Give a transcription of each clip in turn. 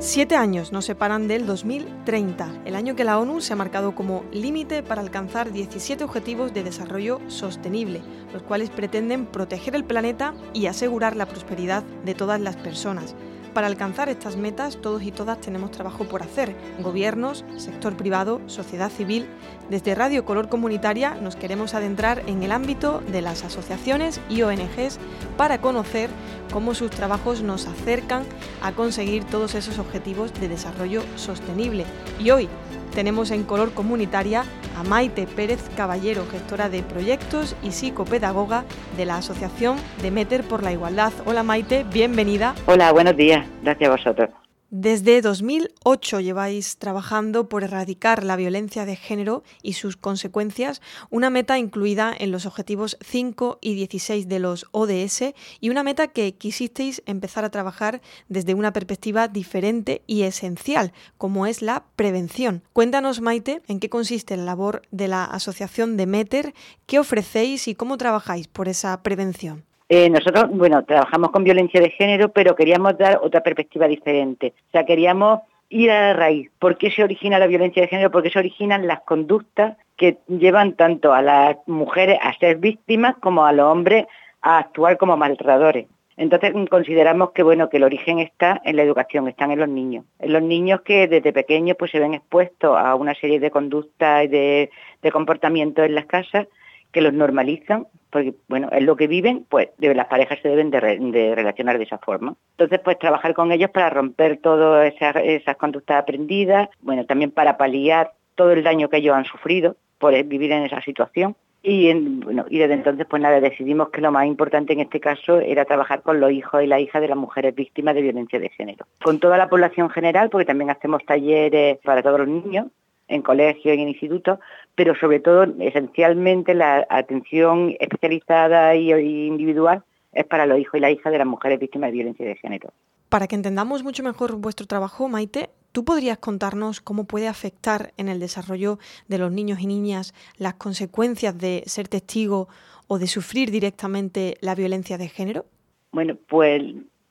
Siete años nos separan del 2030, el año que la ONU se ha marcado como límite para alcanzar 17 objetivos de desarrollo sostenible, los cuales pretenden proteger el planeta y asegurar la prosperidad de todas las personas. Para alcanzar estas metas, todos y todas tenemos trabajo por hacer. Gobiernos, sector privado, sociedad civil. Desde Radio Color Comunitaria nos queremos adentrar en el ámbito de las asociaciones y ONGs para conocer cómo sus trabajos nos acercan a conseguir todos esos objetivos de desarrollo sostenible. Y hoy tenemos en Color Comunitaria a Maite Pérez Caballero, gestora de proyectos y psicopedagoga de la Asociación Demeter por la Igualdad. Hola Maite, bienvenida. Hola, buenos días. Gracias a vosotros. Desde 2008 lleváis trabajando por erradicar la violencia de género y sus consecuencias, una meta incluida en los objetivos 5 y 16 de los ODS y una meta que quisisteis empezar a trabajar desde una perspectiva diferente y esencial, como es la prevención. Cuéntanos, Maite, en qué consiste la labor de la Asociación de Meter, qué ofrecéis y cómo trabajáis por esa prevención. Eh, nosotros, bueno, trabajamos con violencia de género, pero queríamos dar otra perspectiva diferente. O sea, queríamos ir a la raíz. ¿Por qué se origina la violencia de género? Porque se originan las conductas que llevan tanto a las mujeres a ser víctimas como a los hombres a actuar como maltratadores. Entonces consideramos que bueno que el origen está en la educación, están en los niños, en los niños que desde pequeños pues se ven expuestos a una serie de conductas y de comportamientos en las casas que los normalizan, porque bueno, es lo que viven, pues las parejas se deben de, relacionar de esa forma. Entonces, pues trabajar con ellos para romper todas esas, conductas aprendidas, bueno, también para paliar todo el daño que ellos han sufrido por vivir en esa situación. Y, bueno, y desde entonces, pues nada, decidimos que lo más importante en este caso era trabajar con los hijos y las hijas de las mujeres víctimas de violencia de género. Con toda la población general, porque también hacemos talleres para todos los niños, en colegios y en institutos, pero sobre todo, esencialmente, la atención especializada y individual es para los hijos y las hijas de las mujeres víctimas de violencia de género. Para que entendamos mucho mejor vuestro trabajo, Maite, ¿tú podrías contarnos cómo puede afectar en el desarrollo de los niños y niñas las consecuencias de ser testigo o de sufrir directamente la violencia de género? Bueno, pues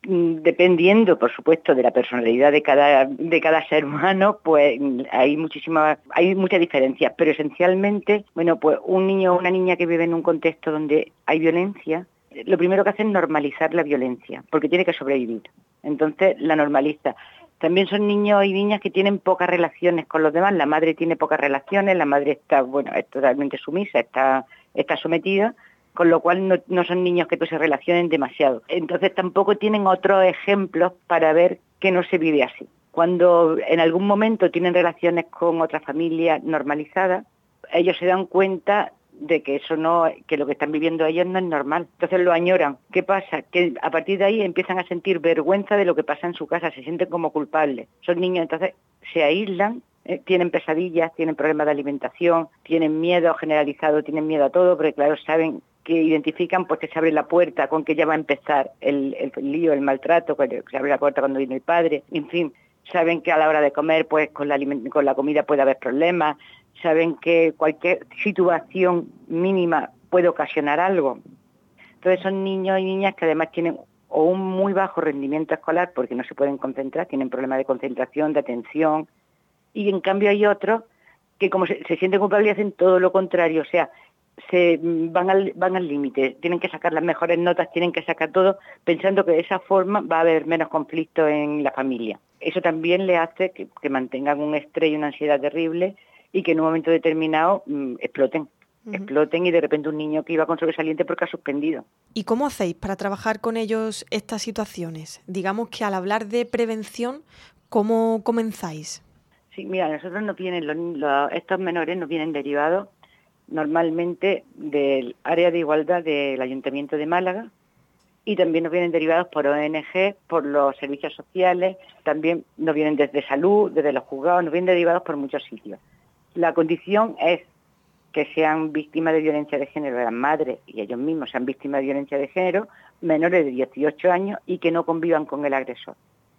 dependiendo, por supuesto, de la personalidad de cada, de cada ser humano, pues hay muchísimas, hay muchas diferencias, pero esencialmente, bueno, pues un niño o una niña que vive en un contexto donde hay violencia, lo primero que hace es normalizar la violencia, porque tiene que sobrevivir. Entonces la normaliza. También son niños y niñas que tienen pocas relaciones con los demás. La madre tiene pocas relaciones, la madre está, bueno, es totalmente sumisa, está, está sometida con lo cual no, son niños que pues, se relacionen demasiado. Entonces tampoco tienen otros ejemplos para ver que no se vive así. Cuando en algún momento tienen relaciones con otra familia normalizada, ellos se dan cuenta de que eso no, que lo que están viviendo ellos no es normal. Entonces lo añoran. ¿Qué pasa? Que a partir de ahí empiezan a sentir vergüenza de lo que pasa en su casa, se sienten como culpables. Son niños, entonces se aíslan eh, tienen pesadillas, tienen problemas de alimentación, tienen miedo generalizado, tienen miedo a todo, porque claro, saben que identifican pues que se abre la puerta con que ya va a empezar el, lío, el maltrato, que se abre la puerta cuando viene el padre, en fin, saben que a la hora de comer pues con la, con la comida puede haber problemas, saben que cualquier situación mínima puede ocasionar algo. Entonces son niños y niñas que además tienen o un muy bajo rendimiento escolar porque no se pueden concentrar, tienen problemas de concentración, de atención, y en cambio hay otros que como se, se sienten culpables hacen todo lo contrario, o sea, se van al van al límite, tienen que sacar las mejores notas, tienen que sacar todo, pensando que de esa forma va a haber menos conflicto en la familia. Eso también le hace que, mantengan un estrés y una ansiedad terrible y que en un momento determinado mm, exploten. exploten y de repente un niño que iba con sobresaliente porque ha suspendido. ¿Y cómo hacéis para trabajar con ellos estas situaciones? Digamos que al hablar de prevención, ¿cómo comenzáis? Sí, mira, nosotros nos vienen, estos menores nos vienen derivados normalmente del área de igualdad del Ayuntamiento de Málaga y también nos vienen derivados por ONG, por los servicios sociales, también nos vienen desde salud, desde los juzgados, nos vienen derivados por muchos sitios. La condición es que sean víctimas de violencia de género, las madres y ellos mismos sean víctimas de violencia de género, menores de 18 años y que no convivan con el agresor.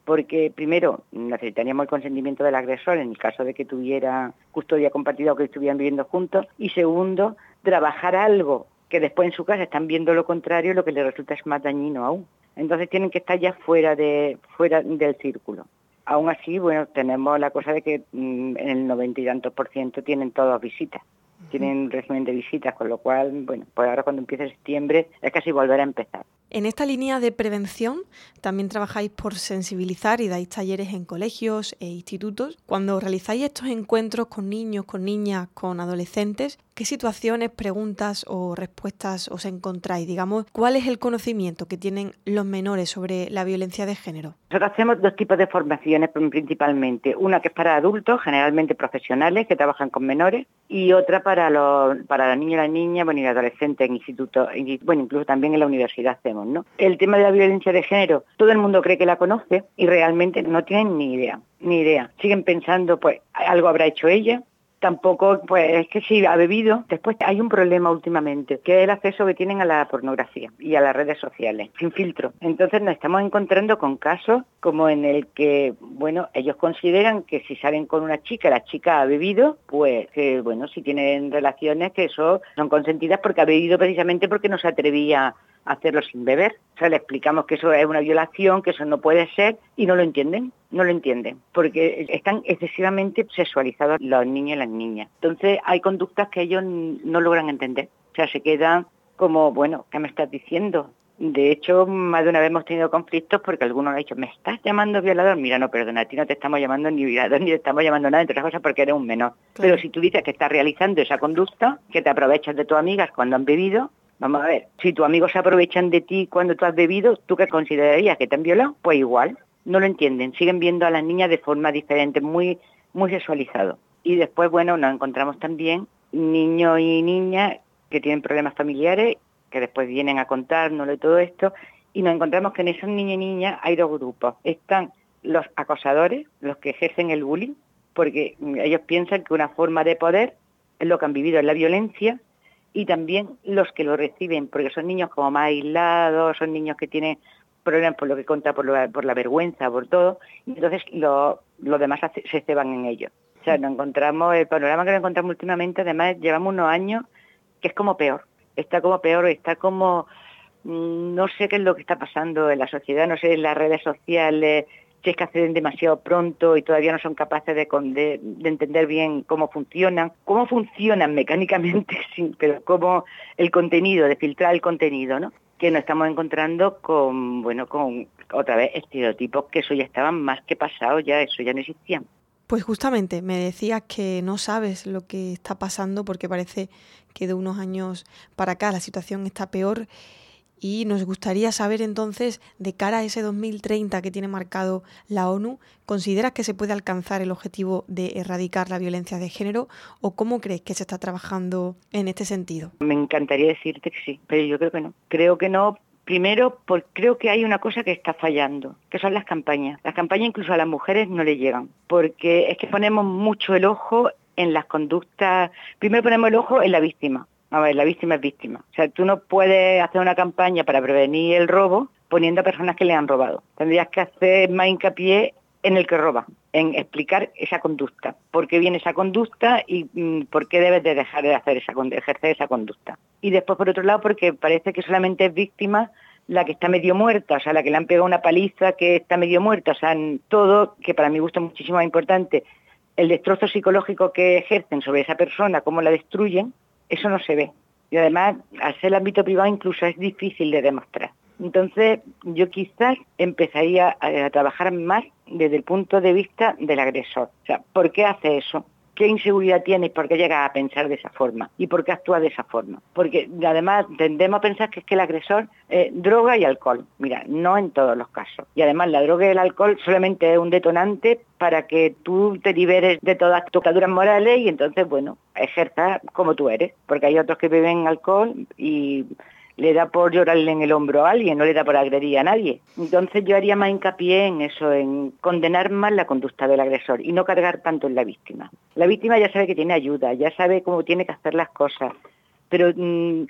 Porque primero necesitaríamos el consentimiento del agresor en el caso de que tuviera custodia compartida o que estuvieran viviendo juntos. Y segundo, trabajar algo que después en su casa están viendo lo contrario, lo que les resulta es más dañino aún. Entonces tienen que estar ya fuera, de, fuera del círculo. Aún así, bueno, tenemos la cosa de que mm, en el noventa y tantos por ciento tienen todas visitas tienen régimen de visitas, con lo cual, bueno, pues ahora cuando empiece septiembre es casi volver a empezar. En esta línea de prevención también trabajáis por sensibilizar y dais talleres en colegios e institutos. Cuando realizáis estos encuentros con niños, con niñas, con adolescentes, ¿qué situaciones, preguntas o respuestas os encontráis? Digamos, ¿cuál es el conocimiento que tienen los menores sobre la violencia de género? Nosotros hacemos dos tipos de formaciones principalmente. Una que es para adultos, generalmente profesionales que trabajan con menores, y otra para los para los niños y las niñas, bueno, y adolescentes en institutos, bueno, incluso también en la universidad hacemos, ¿no? El tema de la violencia de género, todo el mundo cree que la conoce y realmente no tienen ni idea, ni idea. Siguen pensando, pues, algo habrá hecho ella, tampoco, pues es que si ha bebido, después hay un problema últimamente, que es el acceso que tienen a la pornografía y a las redes sociales, sin filtro. Entonces nos estamos encontrando con casos como en el que, bueno, ellos consideran que si salen con una chica, la chica ha bebido, pues que, bueno, si tienen relaciones que eso son consentidas porque ha bebido precisamente porque no se atrevía hacerlo sin beber. O sea, le explicamos que eso es una violación, que eso no puede ser y no lo entienden, no lo entienden, porque están excesivamente sexualizados los niños y las niñas. Entonces hay conductas que ellos no logran entender. O sea, se quedan como, bueno, ¿qué me estás diciendo? De hecho, más de una vez hemos tenido conflictos porque algunos han dicho, ¿me estás llamando violador? Mira, no, perdona, a ti no te estamos llamando ni violador ni te estamos llamando nada, entre otras cosas porque eres un menor. Pero si tú dices que estás realizando esa conducta, que te aprovechas de tus amigas cuando han bebido, Vamos a ver, si tus amigos se aprovechan de ti cuando tú has bebido, ¿tú qué considerarías? ¿Que te han violado? Pues igual, no lo entienden, siguen viendo a las niñas de forma diferente, muy, muy sexualizado. Y después, bueno, nos encontramos también niños y niñas que tienen problemas familiares, que después vienen a contárnoslo todo esto, y nos encontramos que en esos niños y niñas hay dos grupos. Están los acosadores, los que ejercen el bullying, porque ellos piensan que una forma de poder es lo que han vivido en la violencia y también los que lo reciben, porque son niños como más aislados, son niños que tienen problemas por lo que cuenta, por, por la vergüenza, por todo, y entonces los demás se ceban en ellos. O sea, nos encontramos, el panorama que nos encontramos últimamente, además llevamos unos años que es como peor, está como peor, está como, mm, no sé qué es lo que está pasando en la sociedad, no sé, en las redes sociales, si es que acceden demasiado pronto y todavía no son capaces de, entender bien cómo funcionan, cómo funcionan mecánicamente, pero cómo el contenido, de filtrar el contenido, ¿no? que nos estamos encontrando con, bueno, con otra vez estereotipos que eso ya estaban más que pasados, ya eso ya no existían. Pues justamente me decías que no sabes lo que está pasando porque parece que de unos años para acá la situación está peor y nos gustaría saber entonces, de cara a ese 2030 que tiene marcado la ONU, ¿consideras que se puede alcanzar el objetivo de erradicar la violencia de género o cómo crees que se está trabajando en este sentido? Me encantaría decirte que sí, pero yo creo que no. Creo que no Primero, porque creo que hay una cosa que está fallando, que son las campañas. Las campañas incluso a las mujeres no le llegan, porque es que ponemos mucho el ojo en las conductas. Primero ponemos el ojo en la víctima, a ver, la víctima es víctima. O sea, tú no puedes hacer una campaña para prevenir el robo poniendo a personas que le han robado. Tendrías que hacer más hincapié en el que roba, en explicar esa conducta, por qué viene esa conducta y mm, por qué debes de dejar de hacer esa, ejercer esa conducta. Y después, por otro lado, porque parece que solamente es víctima la que está medio muerta, o sea, la que le han pegado una paliza que está medio muerta, o sea, todo, que para mí gusta muchísimo más importante, el destrozo psicológico que ejercen sobre esa persona, cómo la destruyen, eso no se ve. Y además, al ser el ámbito privado incluso es difícil de demostrar. Entonces, yo quizás empezaría a, trabajar más desde el punto de vista del agresor. O sea, ¿por qué hace eso? Qué inseguridad tienes, por qué llegas a pensar de esa forma y por qué actúas de esa forma. Porque además tendemos a pensar que es que el agresor es droga y alcohol. Mira, no en todos los casos. Y además la droga y el alcohol solamente es un detonante para que tú te liberes de todas tus tocaduras morales y entonces, bueno, ejerzas como tú eres. Porque hay otros que beben alcohol y le da por llorarle en el hombro a alguien, no le da por agredir a nadie. Entonces yo haría más hincapié en eso, en condenar más la conducta del agresor y no cargar tanto en la víctima. La víctima ya sabe que tiene ayuda, ya sabe cómo tiene que hacer las cosas, pero mm,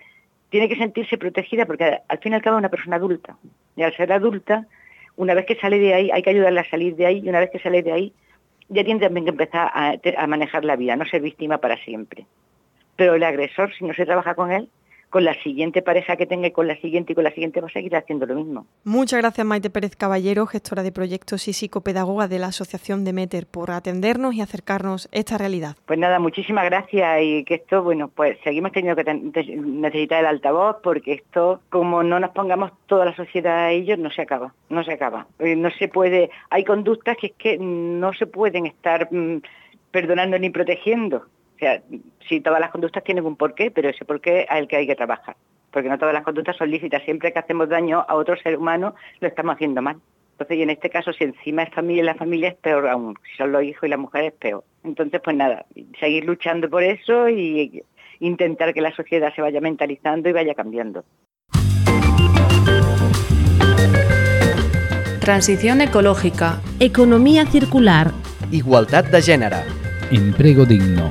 tiene que sentirse protegida porque al fin y al cabo es una persona adulta. Y al ser adulta, una vez que sale de ahí, hay que ayudarla a salir de ahí y una vez que sale de ahí, ya tiene también que empezar a, a manejar la vida, no ser víctima para siempre. Pero el agresor, si no se trabaja con él, con la siguiente pareja que tenga y con la siguiente y con la siguiente va a seguir haciendo lo mismo. Muchas gracias Maite Pérez Caballero, gestora de proyectos y psicopedagoga de la Asociación de Meter, por atendernos y acercarnos a esta realidad. Pues nada, muchísimas gracias y que esto, bueno, pues seguimos teniendo que necesitar el altavoz porque esto, como no nos pongamos toda la sociedad a ellos, no se acaba, no se acaba. Eh, no se puede, hay conductas que es que no se pueden estar mm, perdonando ni protegiendo. O sea, sí, todas las conductas tienen un porqué, pero ese porqué es el que hay que trabajar. Porque no todas las conductas son lícitas. Siempre que hacemos daño a otro ser humano, lo estamos haciendo mal. Entonces, y en este caso, si encima es familia, la familia es peor aún. Si son los hijos y la mujer es peor. Entonces, pues nada, seguir luchando por eso y intentar que la sociedad se vaya mentalizando y vaya cambiando. Transición ecológica. Economía circular. Igualdad de género. Empleo digno.